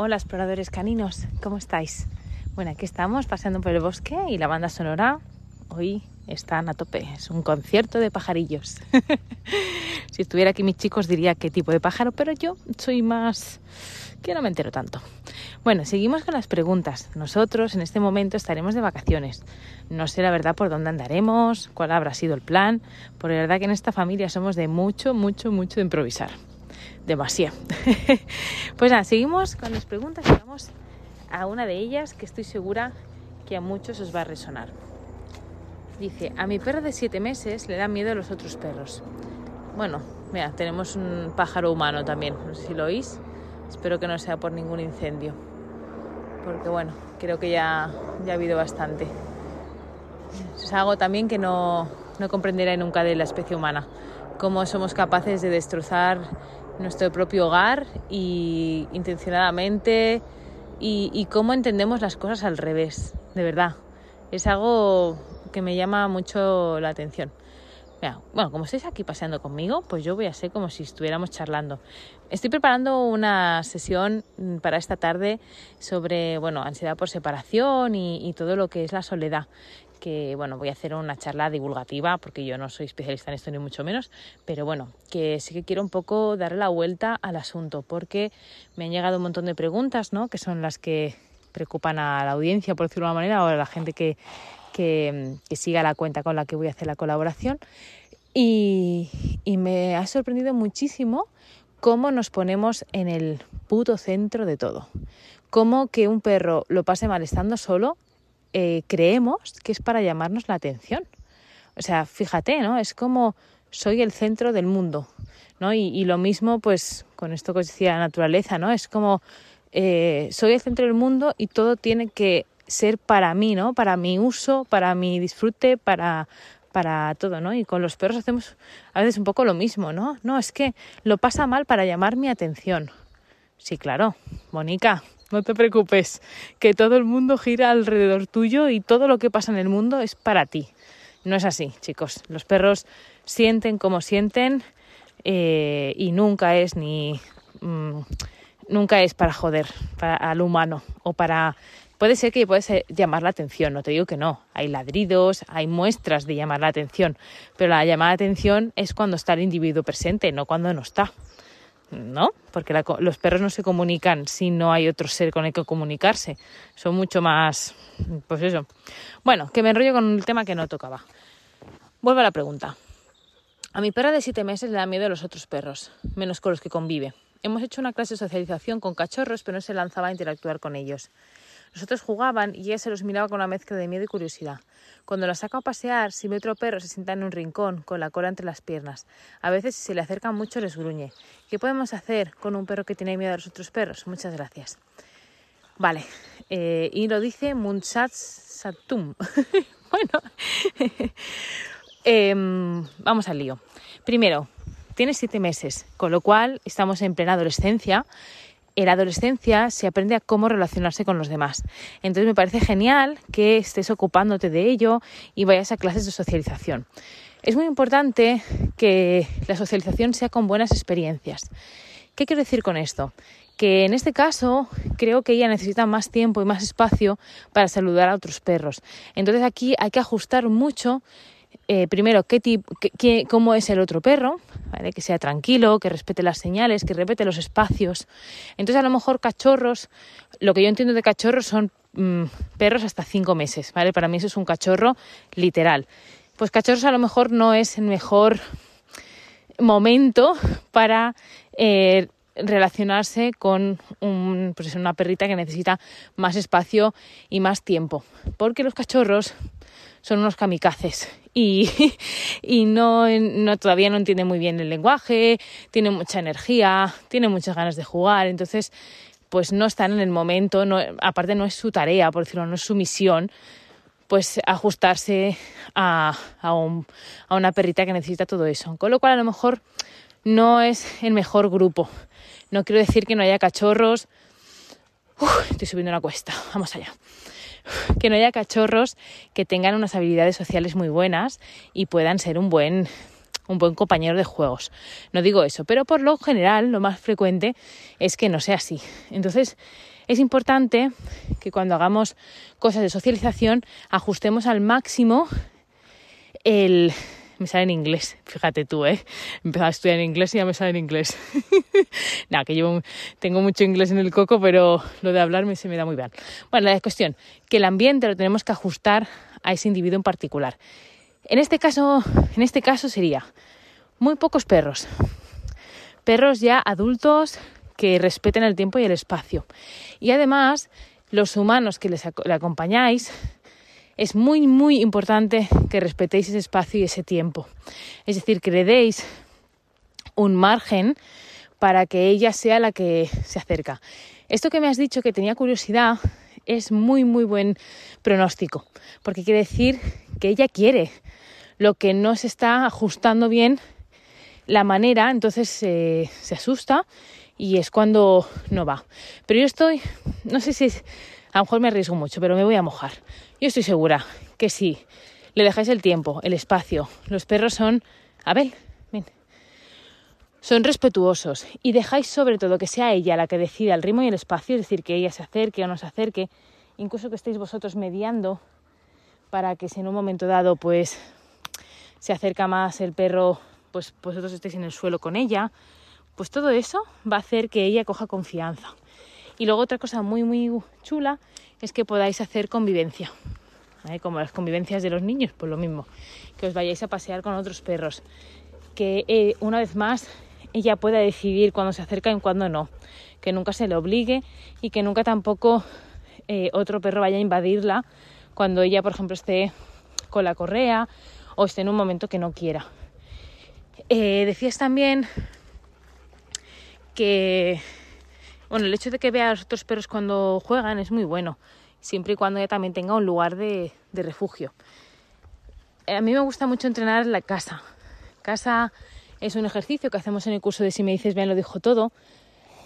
Hola exploradores caninos, ¿cómo estáis? Bueno, aquí estamos paseando por el bosque y la banda sonora hoy están a tope. Es un concierto de pajarillos. si estuviera aquí mis chicos diría qué tipo de pájaro, pero yo soy más que no me entero tanto. Bueno, seguimos con las preguntas. Nosotros en este momento estaremos de vacaciones. No sé la verdad por dónde andaremos, cuál habrá sido el plan, porque la verdad que en esta familia somos de mucho, mucho, mucho improvisar demasiado. pues nada, seguimos con las preguntas y vamos a una de ellas que estoy segura que a muchos os va a resonar. Dice, a mi perro de siete meses le da miedo a los otros perros. Bueno, mira, tenemos un pájaro humano también, no sé si lo oís. Espero que no sea por ningún incendio. Porque bueno, creo que ya, ya ha habido bastante. Es algo también que no, no comprenderé nunca de la especie humana. Cómo somos capaces de destrozar nuestro propio hogar y intencionadamente y, cómo entendemos las cosas al revés, de verdad. Es algo que me llama mucho la atención. bueno, como estáis aquí paseando conmigo, pues yo voy a ser como si estuviéramos charlando. Estoy preparando una sesión para esta tarde sobre, bueno, ansiedad por separación y todo lo que es la soledad que bueno, voy a hacer una charla divulgativa porque yo no soy especialista en esto ni mucho menos, pero bueno, que sí que quiero un poco darle la vuelta al asunto porque me han llegado un montón de preguntas, ¿no? Que son las que preocupan a la audiencia, por decirlo de alguna manera, o a la gente que, que, siga la cuenta con la que voy a hacer la colaboración. Y, y me ha sorprendido muchísimo cómo nos ponemos en el puto centro de todo. Cómo que un perro lo pase mal estando solo eh, creemos que es para llamarnos la atención. O sea, fíjate, ¿no? Es como soy el centro del mundo, ¿no? Y, lo mismo, pues, con esto que os decía la naturaleza, ¿no? Es como eh, soy el centro del mundo y todo tiene que ser para mí, ¿no? Para mi uso, para mi disfrute, para, para todo, ¿no? Y con los perros hacemos a veces un poco lo mismo, ¿no? No, es que lo pasa mal para llamar mi atención. Sí, claro, Mónica, no te preocupes, que todo el mundo gira alrededor tuyo y todo lo que pasa en el mundo es para ti. No es así, chicos. Los perros sienten como sienten eh, y nunca es ni mm, nunca es para joder al humano o para puede ser que puedes llamar la atención, no te digo que no, hay ladridos, hay muestras de llamar la atención, pero la llamada de atención es cuando está el individuo presente, no cuando no está. ¿No? Porque los perros no se comunican si no hay otro ser con el que comunicarse. Son mucho más, pues eso. Bueno, que me enrollo con el tema que no tocaba. Vuelvo a la pregunta. A mi perra de siete meses le da miedo a los otros perros, menos con los que convive. Hemos hecho una clase de socialización con cachorros, pero no se lanzaba a interactuar con ellos. Los otros jugaban y ella se los miraba con una mezcla de miedo y curiosidad. Cuando la saco a pasear, si ve otro perro se sienta en un rincón, con la cola entre las piernas. A veces, si se le acercan mucho, les gruñe. ¿Qué podemos hacer con un perro que tiene miedo a los otros perros? Muchas gracias. Vale, eh, y lo dice Munsat Satum. bueno, em, vamos al lío. Primero, tiene siete meses, con lo cual estamos en plena adolescencia en la adolescencia se aprende a cómo relacionarse con los demás. Entonces me parece genial que estés ocupándote de ello y vayas a clases de socialización. Es muy importante que la socialización sea con buenas experiencias. ¿Qué quiero decir con esto? Que en este caso creo que ella necesita más tiempo y más espacio para saludar a otros perros. Entonces aquí hay que ajustar mucho eh, primero, qué tipo, qué, cómo es el otro perro, que sea tranquilo, que respete las señales, que respete los espacios. Entonces, a lo mejor cachorros, lo que yo entiendo de cachorros son mm, perros hasta cinco meses, ¿vale? Para mí eso es un cachorro literal. Pues cachorros a lo mejor no es el mejor momento para eh, relacionarse con un, pues una perrita que necesita más espacio y más tiempo. Porque los cachorros son unos kamikazes y, y no, no, todavía no entiende muy bien el lenguaje, tiene mucha energía, tiene muchas ganas de jugar, entonces pues no están en el momento, aparte no es su tarea, por decirlo, no es su misión, pues ajustarse a, a, un, a una perrita que necesita todo eso. Con lo cual a lo mejor no es el mejor grupo. No quiero decir que no haya cachorros. estoy subiendo una cuesta, vamos allá que no haya cachorros que tengan unas habilidades sociales muy buenas y puedan ser un buen un buen compañero de juegos. No digo eso, pero por lo general lo más frecuente es que no sea así. Entonces es importante que cuando hagamos cosas de socialización ajustemos al máximo el... Me sale en inglés, fíjate tú, ¿eh? Empezaba a estudiar en inglés y ya me sale en inglés. Nada, que llevo tengo mucho inglés en el coco, pero lo de hablarme se me da muy bien. Bueno, la cuestión, que el ambiente lo tenemos que ajustar a ese individuo en particular. En este caso, en este caso sería muy pocos perros. Perros ya adultos que respeten el tiempo y el espacio. Y además, los humanos que les le acompañáis, es muy, muy importante que respetéis ese espacio y ese tiempo. Es decir, que le deis un margen para que ella sea la que se acerca. Esto que me has dicho que tenía curiosidad es muy, muy buen pronóstico, porque quiere decir que ella quiere, lo que no se está ajustando bien la manera, entonces se asusta y es cuando no va. Pero yo estoy, no sé si es, a lo mejor me arriesgo mucho, pero me voy a mojar. Yo estoy segura que sí, le dejáis el tiempo, el espacio. Los perros son, a ver, ven, son respetuosos y dejáis sobre todo que sea ella la que decida el ritmo y el espacio, es decir, que ella se acerque o no se acerque, incluso que estéis vosotros mediando para que si en un momento dado pues se acerca más el perro, pues vosotros estéis en el suelo con ella, pues todo eso va a hacer que ella coja confianza. Y luego otra cosa muy muy chula es que podáis hacer convivencia, como las convivencias de los niños, pues lo mismo, que os vayáis a pasear con otros perros, que eh, una vez más ella pueda decidir cuándo se acerca y cuándo no, que nunca se le obligue y que nunca tampoco eh, otro perro vaya a invadirla cuando ella, por ejemplo, esté con la correa o esté en un momento que no quiera. Eh, decías también que bueno, el hecho de que vea a los otros perros cuando juegan es muy bueno, siempre y cuando ella también tenga un lugar de, de refugio. A mí me gusta mucho entrenar en la casa. Casa es un ejercicio que hacemos en el curso de Si me dices bien lo dijo todo,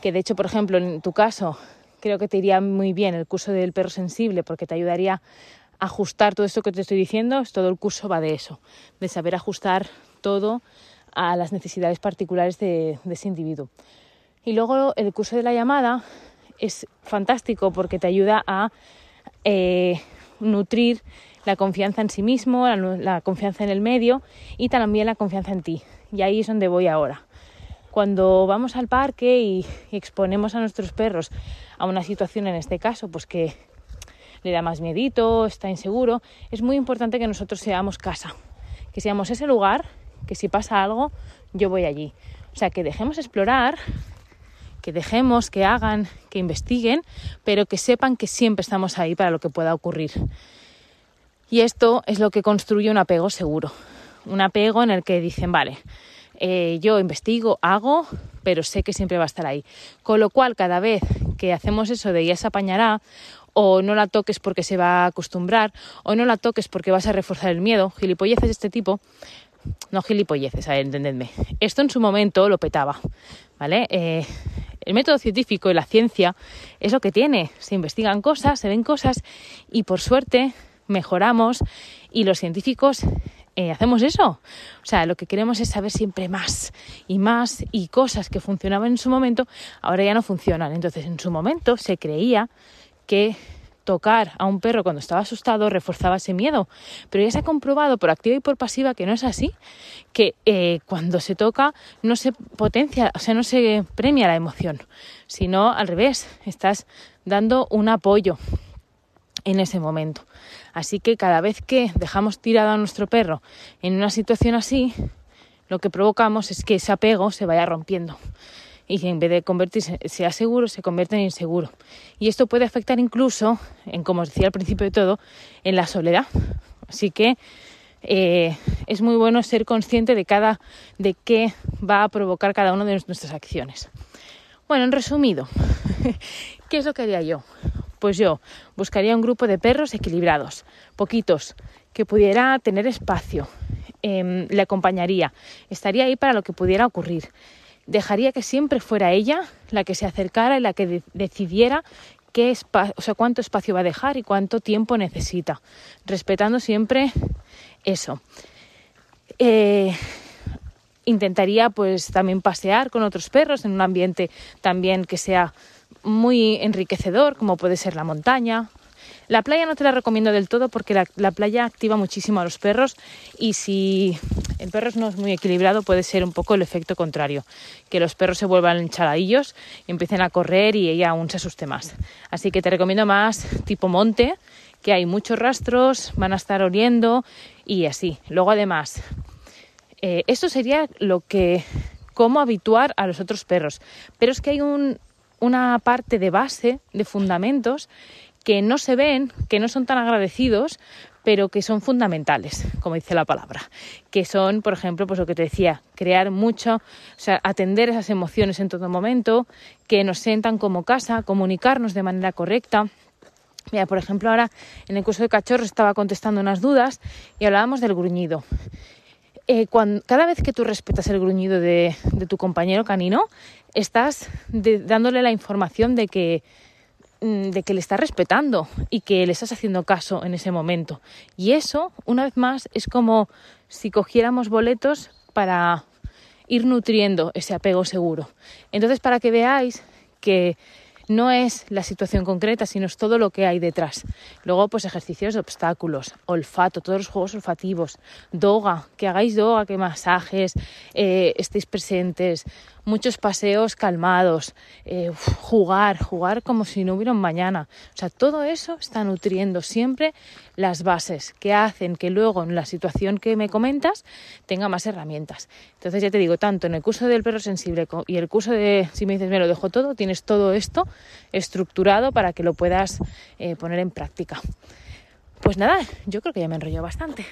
que de hecho, por ejemplo, en tu caso, creo que te iría muy bien el curso del perro sensible porque te ayudaría a ajustar todo esto que te estoy diciendo. Todo el curso va de eso, de saber ajustar todo a las necesidades particulares de, ese individuo. Y luego el curso de la llamada es fantástico porque te ayuda a eh, nutrir la confianza en sí mismo, la, confianza en el medio y también la confianza en ti. Y ahí es donde voy ahora. Cuando vamos al parque y, exponemos a nuestros perros a una situación, en este caso, pues que le da más miedito, está inseguro, es muy importante que nosotros seamos casa, que seamos ese lugar, que si pasa algo, yo voy allí. O sea, que dejemos explorar, que dejemos que hagan, que investiguen, pero que sepan que siempre estamos ahí para lo que pueda ocurrir. Y esto es lo que construye un apego seguro. Un apego en el que dicen, vale, eh, yo investigo, hago, pero sé que siempre va a estar ahí. Con lo cual, cada vez que hacemos eso de ya se apañará, o no la toques porque se va a acostumbrar, o no la toques porque vas a reforzar el miedo, gilipolleces de este tipo, no gilipolleces, a entendedme. Esto en su momento lo petaba, ¿vale? Eh, el método científico y la ciencia es lo que tiene. Se investigan cosas, se ven cosas y por suerte mejoramos y los científicos eh, hacemos eso. O sea, lo que queremos es saber siempre más y más y cosas que funcionaban en su momento ahora ya no funcionan. Entonces, en su momento se creía que tocar a un perro cuando estaba asustado reforzaba ese miedo. Pero ya se ha comprobado por activa y por pasiva que no es así, que eh, cuando se toca no se potencia, o sea, no se premia la emoción, sino al revés, estás dando un apoyo en ese momento. Así que cada vez que dejamos tirado a nuestro perro en una situación así, lo que provocamos es que ese apego se vaya rompiendo y en vez de convertirse sea seguro, se convierte en inseguro. Y esto puede afectar incluso, en como os decía al principio de todo, en la soledad. Así que eh, es muy bueno ser consciente de cada de qué va a provocar cada una de nuestras acciones. Bueno, en resumido, ¿qué es lo que haría yo? Pues yo buscaría un grupo de perros equilibrados, poquitos, que pudiera tener espacio, em, le acompañaría, estaría ahí para lo que pudiera ocurrir. Dejaría que siempre fuera ella la que se acercara y la que decidiera qué o sea, cuánto espacio va a dejar y cuánto tiempo necesita, respetando siempre eso. Eh, intentaría pues también pasear con otros perros en un ambiente también que sea muy enriquecedor, como puede ser la montaña. La playa no te la recomiendo del todo porque la, playa activa muchísimo a los perros y si el perro no es muy equilibrado puede ser un poco el efecto contrario, que los perros se vuelvan chaladillos y empiecen a correr y ella aún se asuste más. Así que te recomiendo más tipo monte, que hay muchos rastros, van a estar oliendo y así. Luego además, eh, esto sería lo que, cómo habituar a los otros perros. Pero es que hay una parte de base, de fundamentos, que no se ven, que no son tan agradecidos, pero que son fundamentales, como dice la palabra, que son, por ejemplo, pues lo que te decía, crear mucho, o sea, atender esas emociones en todo momento, que nos sientan como casa, comunicarnos de manera correcta. Mira, por ejemplo, ahora en el curso de cachorros estaba contestando unas dudas y hablábamos del gruñido. Eh, cada vez que tú respetas el gruñido de, tu compañero canino, estás dándole la información de que, de que le estás respetando y que le estás haciendo caso en ese momento. Y eso, una vez más, es como si cogiéramos boletos para ir nutriendo ese apego seguro. Entonces, para que veáis que no es la situación concreta, sino es todo lo que hay detrás. Luego, pues ejercicios de obstáculos, olfato, todos los juegos olfativos, doga, que hagáis doga, que masajes, eh, estéis presentes, muchos paseos calmados, eh, jugar, jugar como si no hubiera un mañana. O sea, todo eso está nutriendo siempre las bases que hacen que luego en la situación que me comentas tenga más herramientas. Entonces ya te digo, tanto en el curso del perro sensible y el curso de, si me dices, me lo dejo todo, tienes todo esto estructurado para que lo puedas eh, poner en práctica. Pues nada, yo creo que ya me enrolló bastante.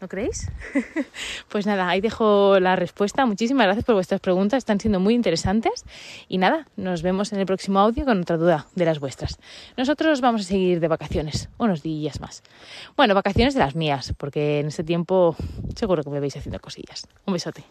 ¿No creéis? pues nada, ahí dejo la respuesta. Muchísimas gracias por vuestras preguntas, están siendo muy interesantes. Y nada, nos vemos en el próximo audio con otra duda de las vuestras. Nosotros vamos a seguir de vacaciones, unos días más. Bueno, vacaciones de las mías, porque en este tiempo seguro que me veis haciendo cosillas. Un besote.